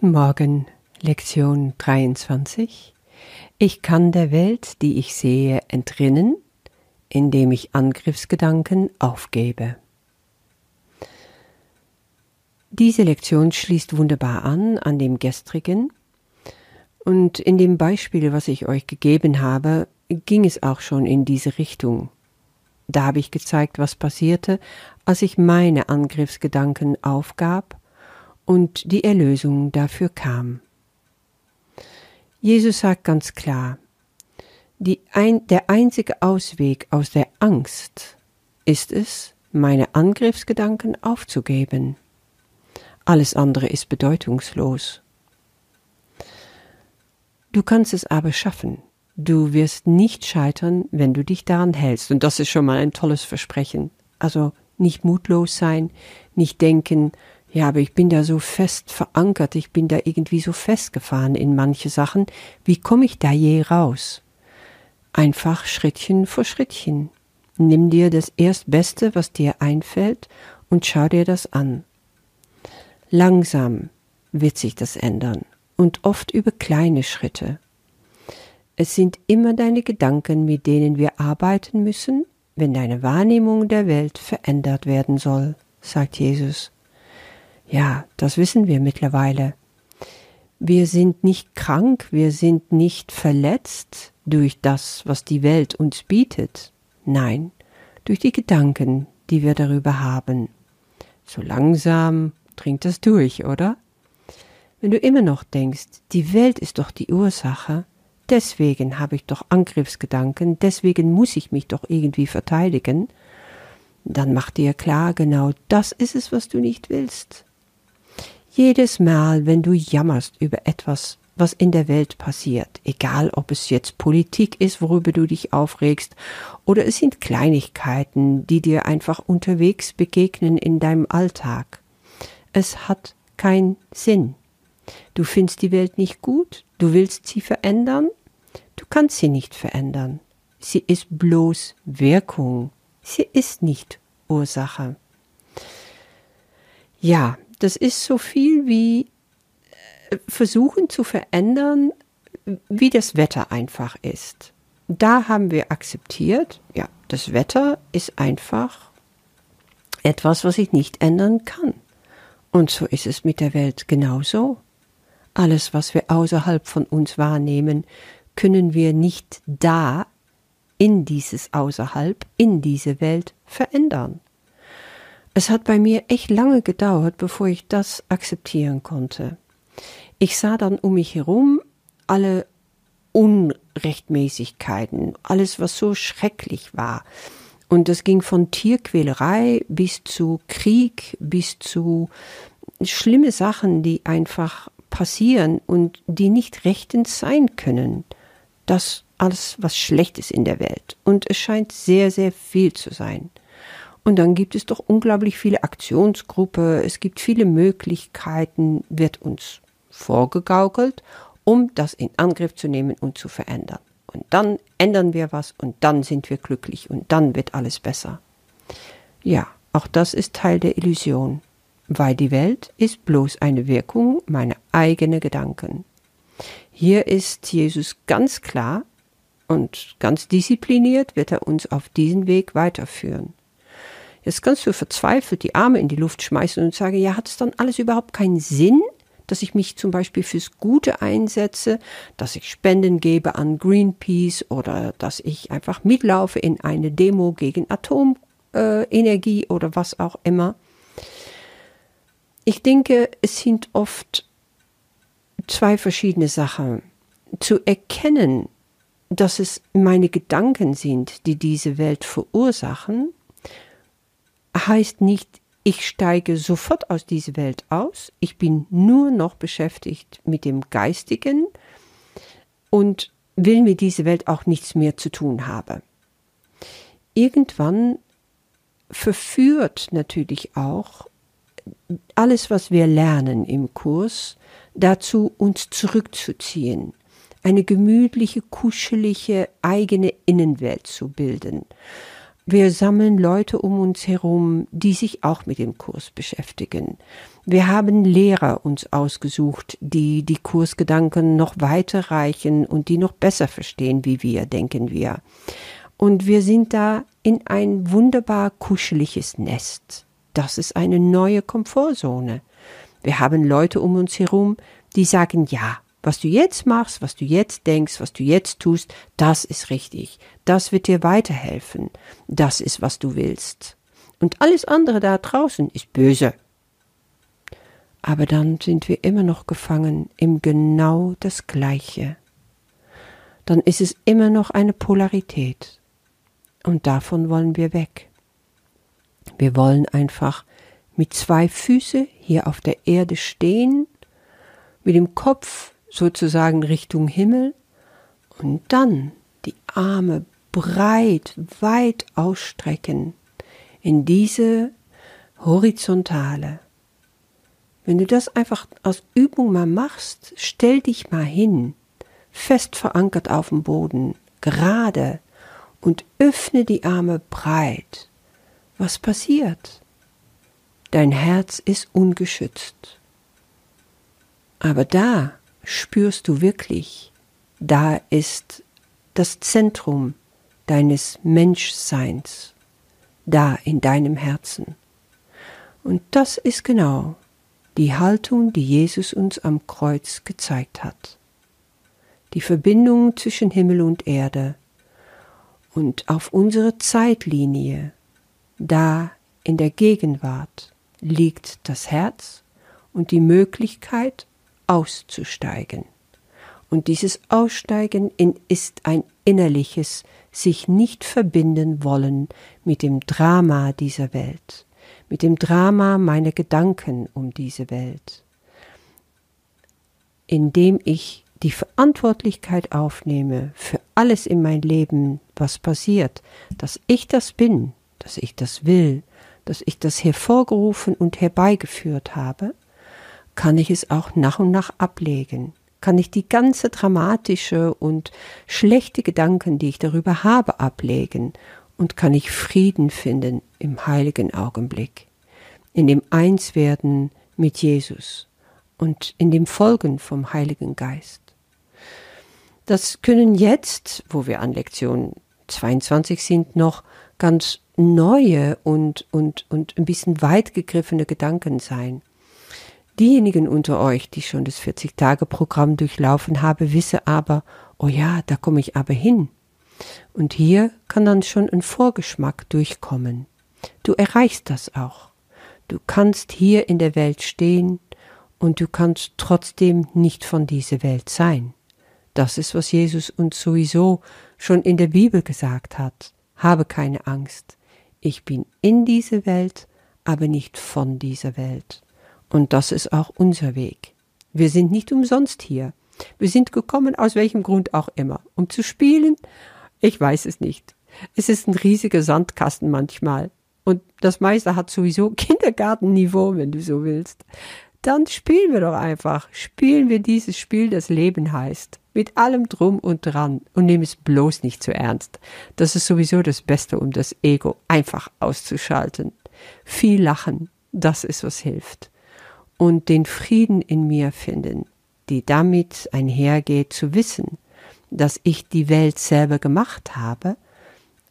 Guten Morgen, Lektion 23. Ich kann der Welt, die ich sehe, entrinnen, indem ich Angriffsgedanken aufgebe. Diese Lektion schließt wunderbar an an dem gestrigen, und in dem Beispiel, was ich euch gegeben habe, ging es auch schon in diese Richtung. Da habe ich gezeigt, was passierte, als ich meine Angriffsgedanken aufgab und die Erlösung dafür kam. Jesus sagt ganz klar, ein, der einzige Ausweg aus der Angst ist es, meine Angriffsgedanken aufzugeben. Alles andere ist bedeutungslos. Du kannst es aber schaffen. Du wirst nicht scheitern, wenn du dich daran hältst. Und das ist schon mal ein tolles Versprechen. Also nicht mutlos sein, nicht denken, ja, aber ich bin da so fest verankert, ich bin da irgendwie so festgefahren in manche Sachen. Wie komme ich da je raus? Einfach Schrittchen vor Schrittchen. Nimm dir das Erstbeste, was dir einfällt, und schau dir das an. Langsam wird sich das ändern und oft über kleine Schritte. Es sind immer deine Gedanken, mit denen wir arbeiten müssen, wenn deine Wahrnehmung der Welt verändert werden soll, sagt Jesus. Ja, das wissen wir mittlerweile. Wir sind nicht krank, wir sind nicht verletzt durch das, was die Welt uns bietet. Nein, durch die Gedanken, die wir darüber haben. So langsam dringt das durch, oder? Wenn du immer noch denkst, die Welt ist doch die Ursache, deswegen habe ich doch Angriffsgedanken, deswegen muss ich mich doch irgendwie verteidigen, dann mach dir klar, genau das ist es, was du nicht willst. Jedes Mal, wenn du jammerst über etwas, was in der Welt passiert, egal ob es jetzt Politik ist, worüber du dich aufregst, oder es sind Kleinigkeiten, die dir einfach unterwegs begegnen in deinem Alltag. Es hat keinen Sinn. Du findest die Welt nicht gut, du willst sie verändern, du kannst sie nicht verändern. Sie ist bloß Wirkung, sie ist nicht Ursache. Ja, das ist so viel wie äh, versuchen zu verändern, wie das Wetter einfach ist. Da haben wir akzeptiert, ja, das Wetter ist einfach etwas, was ich nicht ändern kann. Und so ist es mit der Welt genauso. Alles, was wir außerhalb von uns wahrnehmen, können wir nicht da in dieses Außerhalb, in diese Welt verändern. Es hat bei mir echt lange gedauert, bevor ich das akzeptieren konnte. Ich sah dann um mich herum alle Unrechtmäßigkeiten, alles, was so schrecklich war. Und das ging von Tierquälerei bis zu Krieg, bis zu schlimme Sachen, die einfach passieren und die nicht rechtens sein können. Das alles, was schlecht ist in der Welt. Und es scheint sehr, sehr viel zu sein. Und dann gibt es doch unglaublich viele Aktionsgruppen, es gibt viele Möglichkeiten, wird uns vorgegaukelt, um das in Angriff zu nehmen und zu verändern. Und dann ändern wir was und dann sind wir glücklich und dann wird alles besser. Ja, auch das ist Teil der Illusion, weil die Welt ist bloß eine Wirkung meiner eigenen Gedanken. Hier ist Jesus ganz klar und ganz diszipliniert wird er uns auf diesen Weg weiterführen. Jetzt kannst du verzweifelt die Arme in die Luft schmeißen und sagen, ja, hat es dann alles überhaupt keinen Sinn, dass ich mich zum Beispiel fürs Gute einsetze, dass ich Spenden gebe an Greenpeace oder dass ich einfach mitlaufe in eine Demo gegen Atomenergie oder was auch immer. Ich denke, es sind oft zwei verschiedene Sachen. Zu erkennen, dass es meine Gedanken sind, die diese Welt verursachen, heißt nicht, ich steige sofort aus dieser Welt aus, ich bin nur noch beschäftigt mit dem Geistigen und will mit dieser Welt auch nichts mehr zu tun haben. Irgendwann verführt natürlich auch alles, was wir lernen im Kurs, dazu, uns zurückzuziehen, eine gemütliche, kuschelige eigene Innenwelt zu bilden. Wir sammeln Leute um uns herum, die sich auch mit dem Kurs beschäftigen, Wir haben Lehrer uns ausgesucht, die die Kursgedanken noch weiter reichen und die noch besser verstehen wie wir, denken wir. Und wir sind da in ein wunderbar kuscheliges Nest. Das ist eine neue Komfortzone. Wir haben Leute um uns herum, die sagen, ja, was du jetzt machst, was du jetzt denkst, was du jetzt tust, das ist richtig. Das wird dir weiterhelfen. Das ist, was du willst. Und alles andere da draußen ist böse. Aber dann sind wir immer noch gefangen im genau das Gleiche. Dann ist es immer noch eine Polarität. Und davon wollen wir weg. Wir wollen einfach mit zwei Füße hier auf der Erde stehen, mit dem Kopf sozusagen Richtung Himmel und dann die Arme breit, weit ausstrecken in diese horizontale. Wenn du das einfach als Übung mal machst, stell dich mal hin, fest verankert auf dem Boden, gerade und öffne die Arme breit. Was passiert? Dein Herz ist ungeschützt. Aber da spürst du wirklich, da ist das Zentrum deines Menschseins, da in deinem Herzen. Und das ist genau die Haltung, die Jesus uns am Kreuz gezeigt hat. Die Verbindung zwischen Himmel und Erde und auf unserer Zeitlinie, da in der Gegenwart, liegt das Herz und die Möglichkeit auszusteigen. Und dieses Aussteigen ist ein innerliches sich nicht verbinden wollen mit dem Drama dieser Welt, mit dem Drama meiner Gedanken um diese Welt, indem ich die Verantwortlichkeit aufnehme für alles in mein Leben, was passiert, dass ich das bin, dass ich das will, dass ich das hervorgerufen und herbeigeführt habe, kann ich es auch nach und nach ablegen, kann ich die ganze dramatische und schlechte Gedanken, die ich darüber habe, ablegen und kann ich Frieden finden im heiligen Augenblick, in dem Einswerden mit Jesus und in dem Folgen vom Heiligen Geist. Das können jetzt, wo wir an Lektion 22 sind, noch ganz neue und, und, und ein bisschen weit gegriffene Gedanken sein. Diejenigen unter euch, die schon das 40-Tage-Programm durchlaufen haben, wissen aber, oh ja, da komme ich aber hin. Und hier kann dann schon ein Vorgeschmack durchkommen. Du erreichst das auch. Du kannst hier in der Welt stehen und du kannst trotzdem nicht von dieser Welt sein. Das ist, was Jesus uns sowieso schon in der Bibel gesagt hat. Habe keine Angst. Ich bin in dieser Welt, aber nicht von dieser Welt. Und das ist auch unser Weg. Wir sind nicht umsonst hier. Wir sind gekommen, aus welchem Grund auch immer. Um zu spielen? Ich weiß es nicht. Es ist ein riesiger Sandkasten manchmal. Und das meiste hat sowieso Kindergartenniveau, wenn du so willst. Dann spielen wir doch einfach. Spielen wir dieses Spiel, das Leben heißt. Mit allem drum und dran. Und nehmen es bloß nicht zu ernst. Das ist sowieso das Beste, um das Ego einfach auszuschalten. Viel lachen. Das ist, was hilft und den Frieden in mir finden, die damit einhergeht zu wissen, dass ich die Welt selber gemacht habe,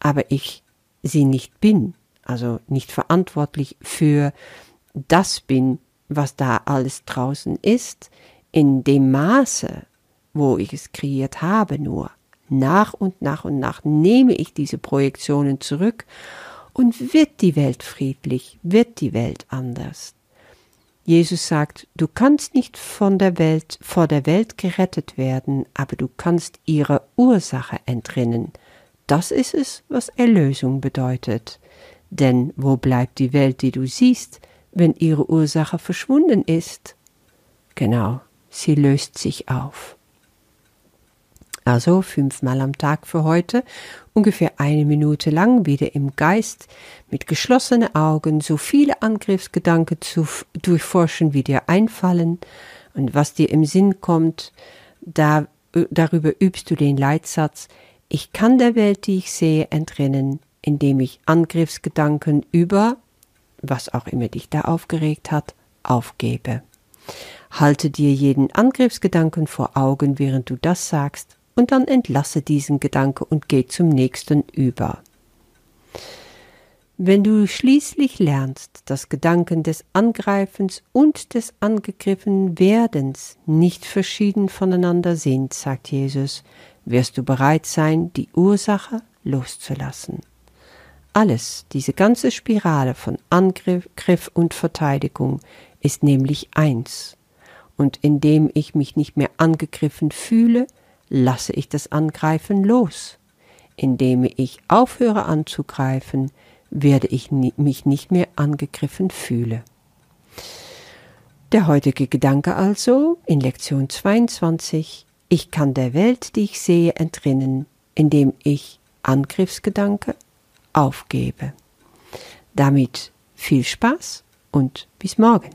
aber ich sie nicht bin, also nicht verantwortlich für das bin, was da alles draußen ist, in dem Maße, wo ich es kreiert habe, nur nach und nach und nach nehme ich diese Projektionen zurück und wird die Welt friedlich, wird die Welt anders. Jesus sagt, du kannst nicht von der Welt, vor der Welt gerettet werden, aber du kannst ihrer Ursache entrinnen. Das ist es, was Erlösung bedeutet. Denn wo bleibt die Welt, die du siehst, wenn ihre Ursache verschwunden ist? Genau, sie löst sich auf. Also fünfmal am Tag für heute, ungefähr eine Minute lang wieder im Geist. Mit geschlossenen Augen so viele Angriffsgedanken zu durchforschen, wie dir einfallen. Und was dir im Sinn kommt, da, darüber übst du den Leitsatz, ich kann der Welt, die ich sehe, entrinnen, indem ich Angriffsgedanken über, was auch immer dich da aufgeregt hat, aufgebe. Halte dir jeden Angriffsgedanken vor Augen, während du das sagst, und dann entlasse diesen Gedanke und geh zum nächsten über. Wenn du schließlich lernst, dass Gedanken des Angreifens und des angegriffen Werdens nicht verschieden voneinander sind, sagt Jesus, wirst du bereit sein, die Ursache loszulassen. Alles, diese ganze Spirale von Angriff und Verteidigung ist nämlich eins. Und indem ich mich nicht mehr angegriffen fühle, lasse ich das Angreifen los. Indem ich aufhöre anzugreifen, werde ich mich nicht mehr angegriffen fühle. Der heutige Gedanke also in Lektion 22. Ich kann der Welt, die ich sehe, entrinnen, indem ich Angriffsgedanke aufgebe. Damit viel Spaß und bis morgen.